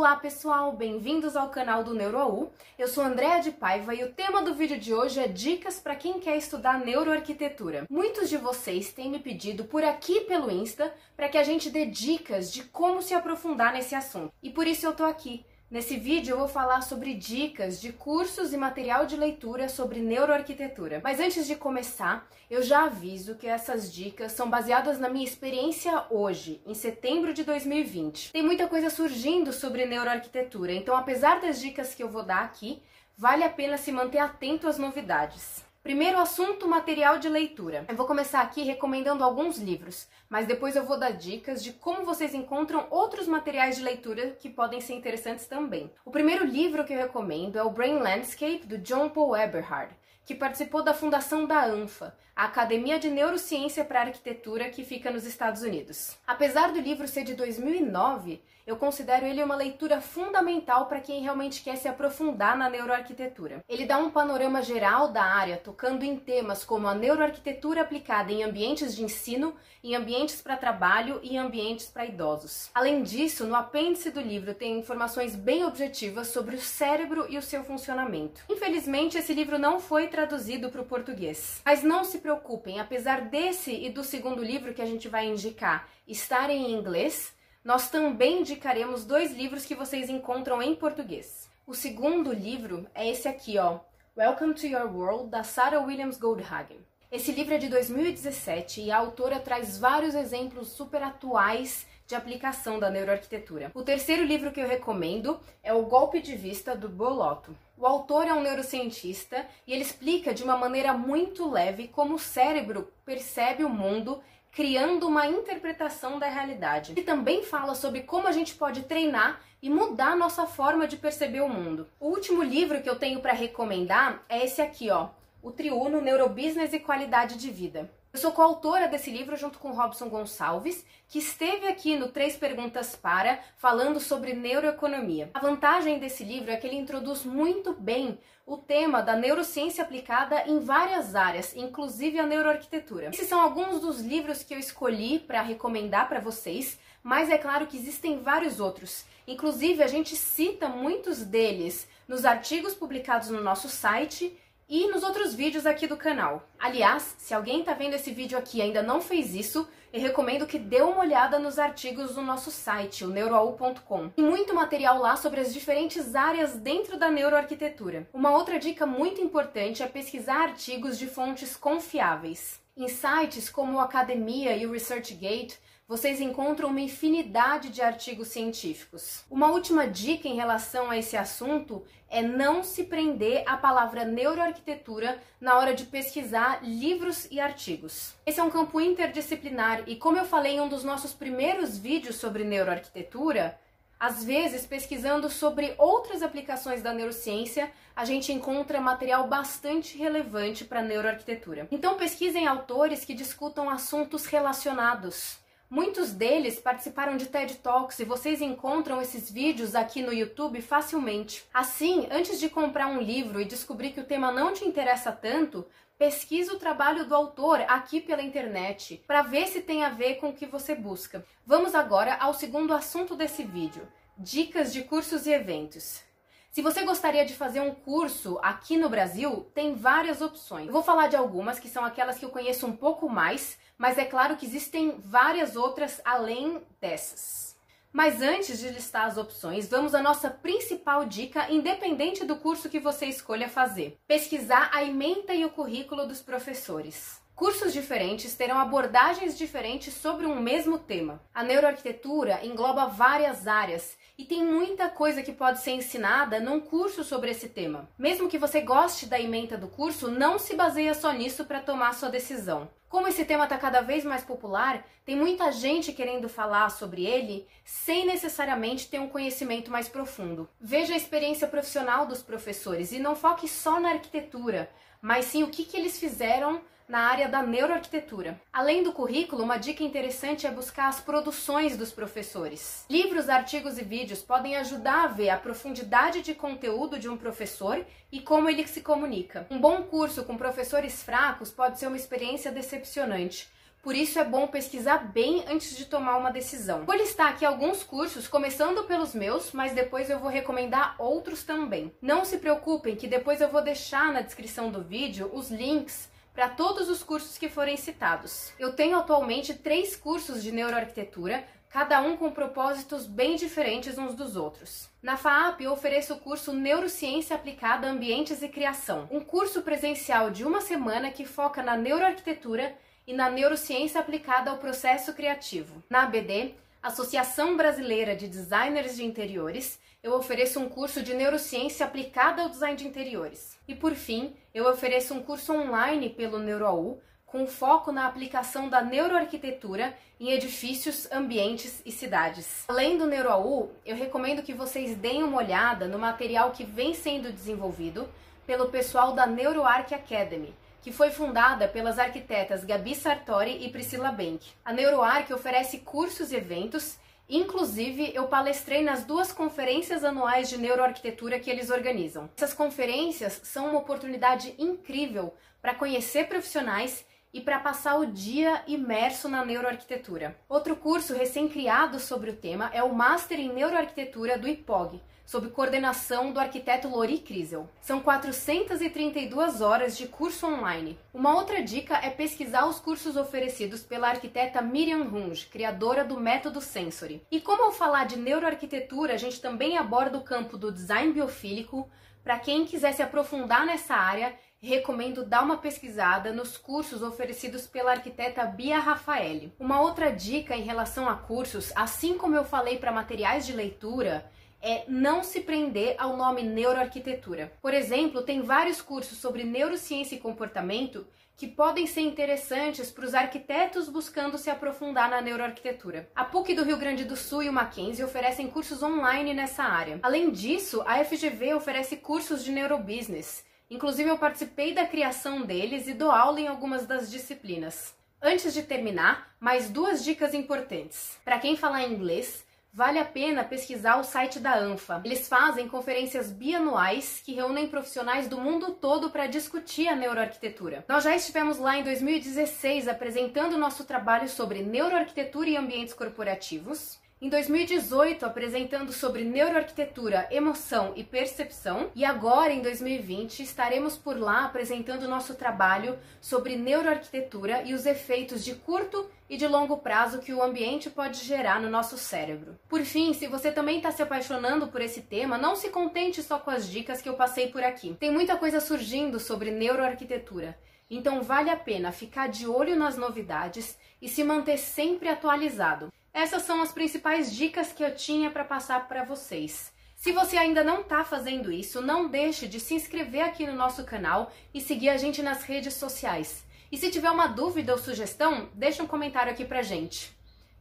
Olá pessoal, bem-vindos ao canal do NeuroAU. Eu sou Andréa de Paiva e o tema do vídeo de hoje é dicas para quem quer estudar neuroarquitetura. Muitos de vocês têm me pedido por aqui pelo Insta para que a gente dê dicas de como se aprofundar nesse assunto. E por isso eu tô aqui Nesse vídeo eu vou falar sobre dicas de cursos e material de leitura sobre neuroarquitetura. Mas antes de começar, eu já aviso que essas dicas são baseadas na minha experiência hoje, em setembro de 2020. Tem muita coisa surgindo sobre neuroarquitetura, então apesar das dicas que eu vou dar aqui, vale a pena se manter atento às novidades. Primeiro assunto, material de leitura. Eu vou começar aqui recomendando alguns livros, mas depois eu vou dar dicas de como vocês encontram outros materiais de leitura que podem ser interessantes também. O primeiro livro que eu recomendo é o Brain Landscape, do John Paul Eberhard que participou da fundação da ANFA, a Academia de Neurociência para Arquitetura que fica nos Estados Unidos. Apesar do livro ser de 2009, eu considero ele uma leitura fundamental para quem realmente quer se aprofundar na neuroarquitetura. Ele dá um panorama geral da área, tocando em temas como a neuroarquitetura aplicada em ambientes de ensino, em ambientes para trabalho e em ambientes para idosos. Além disso, no apêndice do livro tem informações bem objetivas sobre o cérebro e o seu funcionamento. Infelizmente, esse livro não foi traduzido para o português. Mas não se preocupem, apesar desse e do segundo livro que a gente vai indicar estarem em inglês, nós também indicaremos dois livros que vocês encontram em português. O segundo livro é esse aqui, ó, Welcome to Your World, da Sarah Williams Goldhagen. Esse livro é de 2017 e a autora traz vários exemplos super atuais de aplicação da neuroarquitetura. O terceiro livro que eu recomendo é O Golpe de Vista, do Bolotto. O autor é um neurocientista e ele explica de uma maneira muito leve como o cérebro percebe o mundo criando uma interpretação da realidade. E também fala sobre como a gente pode treinar e mudar nossa forma de perceber o mundo. O último livro que eu tenho para recomendar é esse aqui, ó, O Triuno Neurobusiness e Qualidade de Vida. Eu sou coautora desse livro junto com Robson Gonçalves, que esteve aqui no Três Perguntas Para, falando sobre neuroeconomia. A vantagem desse livro é que ele introduz muito bem o tema da neurociência aplicada em várias áreas, inclusive a neuroarquitetura. Esses são alguns dos livros que eu escolhi para recomendar para vocês, mas é claro que existem vários outros. Inclusive, a gente cita muitos deles nos artigos publicados no nosso site e nos outros vídeos aqui do canal. Aliás, se alguém está vendo esse vídeo aqui e ainda não fez isso, eu recomendo que dê uma olhada nos artigos do nosso site, o neuroau.com. Tem muito material lá sobre as diferentes áreas dentro da neuroarquitetura. Uma outra dica muito importante é pesquisar artigos de fontes confiáveis. Em sites como o Academia e o ResearchGate, vocês encontram uma infinidade de artigos científicos. Uma última dica em relação a esse assunto é não se prender à palavra neuroarquitetura na hora de pesquisar livros e artigos. Esse é um campo interdisciplinar e, como eu falei em um dos nossos primeiros vídeos sobre neuroarquitetura, às vezes, pesquisando sobre outras aplicações da neurociência, a gente encontra material bastante relevante para a neuroarquitetura. Então, pesquisem autores que discutam assuntos relacionados. Muitos deles participaram de TED Talks e vocês encontram esses vídeos aqui no YouTube facilmente. Assim, antes de comprar um livro e descobrir que o tema não te interessa tanto, pesquise o trabalho do autor aqui pela internet para ver se tem a ver com o que você busca. Vamos agora ao segundo assunto desse vídeo: dicas de cursos e eventos. Se você gostaria de fazer um curso aqui no Brasil, tem várias opções. Eu vou falar de algumas que são aquelas que eu conheço um pouco mais, mas é claro que existem várias outras além dessas. Mas antes de listar as opções, vamos à nossa principal dica, independente do curso que você escolha fazer: pesquisar a ementa e o currículo dos professores. Cursos diferentes terão abordagens diferentes sobre um mesmo tema. A neuroarquitetura engloba várias áreas e tem muita coisa que pode ser ensinada num curso sobre esse tema. Mesmo que você goste da ementa do curso, não se baseia só nisso para tomar sua decisão. Como esse tema está cada vez mais popular, tem muita gente querendo falar sobre ele sem necessariamente ter um conhecimento mais profundo. Veja a experiência profissional dos professores e não foque só na arquitetura, mas sim o que, que eles fizeram na área da neuroarquitetura. Além do currículo, uma dica interessante é buscar as produções dos professores. Livros, artigos e vídeos podem ajudar a ver a profundidade de conteúdo de um professor e como ele se comunica. Um bom curso com professores fracos pode ser uma experiência decepcionante Por isso é bom pesquisar bem antes de tomar uma decisão. Vou listar aqui alguns cursos, começando pelos meus, mas depois eu vou recomendar outros também. Não se preocupem que depois eu vou deixar na descrição do vídeo os links para todos os cursos que forem citados. Eu tenho atualmente três cursos de neuroarquitetura, cada um com propósitos bem diferentes uns dos outros. Na FAAP eu ofereço o curso Neurociência Aplicada a Ambientes e Criação, um curso presencial de uma semana que foca na neuroarquitetura e na neurociência aplicada ao processo criativo. Na ABD, Associação Brasileira de Designers de Interiores, eu ofereço um curso de neurociência aplicada ao design de interiores. E por fim, eu ofereço um curso online pelo NeuroAU com foco na aplicação da neuroarquitetura em edifícios, ambientes e cidades. Além do NeuroAU, eu recomendo que vocês deem uma olhada no material que vem sendo desenvolvido pelo pessoal da NeuroArc Academy, que foi fundada pelas arquitetas Gabi Sartori e Priscila Bank. A NeuroArc oferece cursos e eventos, inclusive eu palestrei nas duas conferências anuais de neuroarquitetura que eles organizam. Essas conferências são uma oportunidade incrível para conhecer profissionais e para passar o dia imerso na neuroarquitetura. Outro curso recém-criado sobre o tema é o Master em Neuroarquitetura do IPOG, sob coordenação do arquiteto Lori Krisel. São 432 horas de curso online. Uma outra dica é pesquisar os cursos oferecidos pela arquiteta Miriam Runge, criadora do método Sensory. E como ao falar de neuroarquitetura, a gente também aborda o campo do design biofílico, para quem quiser se aprofundar nessa área, recomendo dar uma pesquisada nos cursos oferecidos pela arquiteta Bia Rafaeli. Uma outra dica em relação a cursos, assim como eu falei para materiais de leitura, é não se prender ao nome neuroarquitetura. Por exemplo, tem vários cursos sobre neurociência e comportamento que podem ser interessantes para os arquitetos buscando se aprofundar na neuroarquitetura. A PUC do Rio Grande do Sul e o Mackenzie oferecem cursos online nessa área. Além disso, a FGV oferece cursos de neurobusiness. Inclusive, eu participei da criação deles e dou aula em algumas das disciplinas. Antes de terminar, mais duas dicas importantes. Para quem fala inglês, Vale a pena pesquisar o site da ANFA. Eles fazem conferências bianuais que reúnem profissionais do mundo todo para discutir a neuroarquitetura. Nós já estivemos lá em 2016 apresentando nosso trabalho sobre neuroarquitetura e ambientes corporativos. Em 2018, apresentando sobre neuroarquitetura, emoção e percepção, e agora em 2020 estaremos por lá apresentando nosso trabalho sobre neuroarquitetura e os efeitos de curto e de longo prazo que o ambiente pode gerar no nosso cérebro. Por fim, se você também está se apaixonando por esse tema, não se contente só com as dicas que eu passei por aqui. Tem muita coisa surgindo sobre neuroarquitetura. Então vale a pena ficar de olho nas novidades e se manter sempre atualizado. Essas são as principais dicas que eu tinha para passar para vocês. Se você ainda não está fazendo isso, não deixe de se inscrever aqui no nosso canal e seguir a gente nas redes sociais. E se tiver uma dúvida ou sugestão, deixa um comentário aqui pra gente.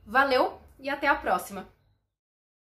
Valeu e até a próxima!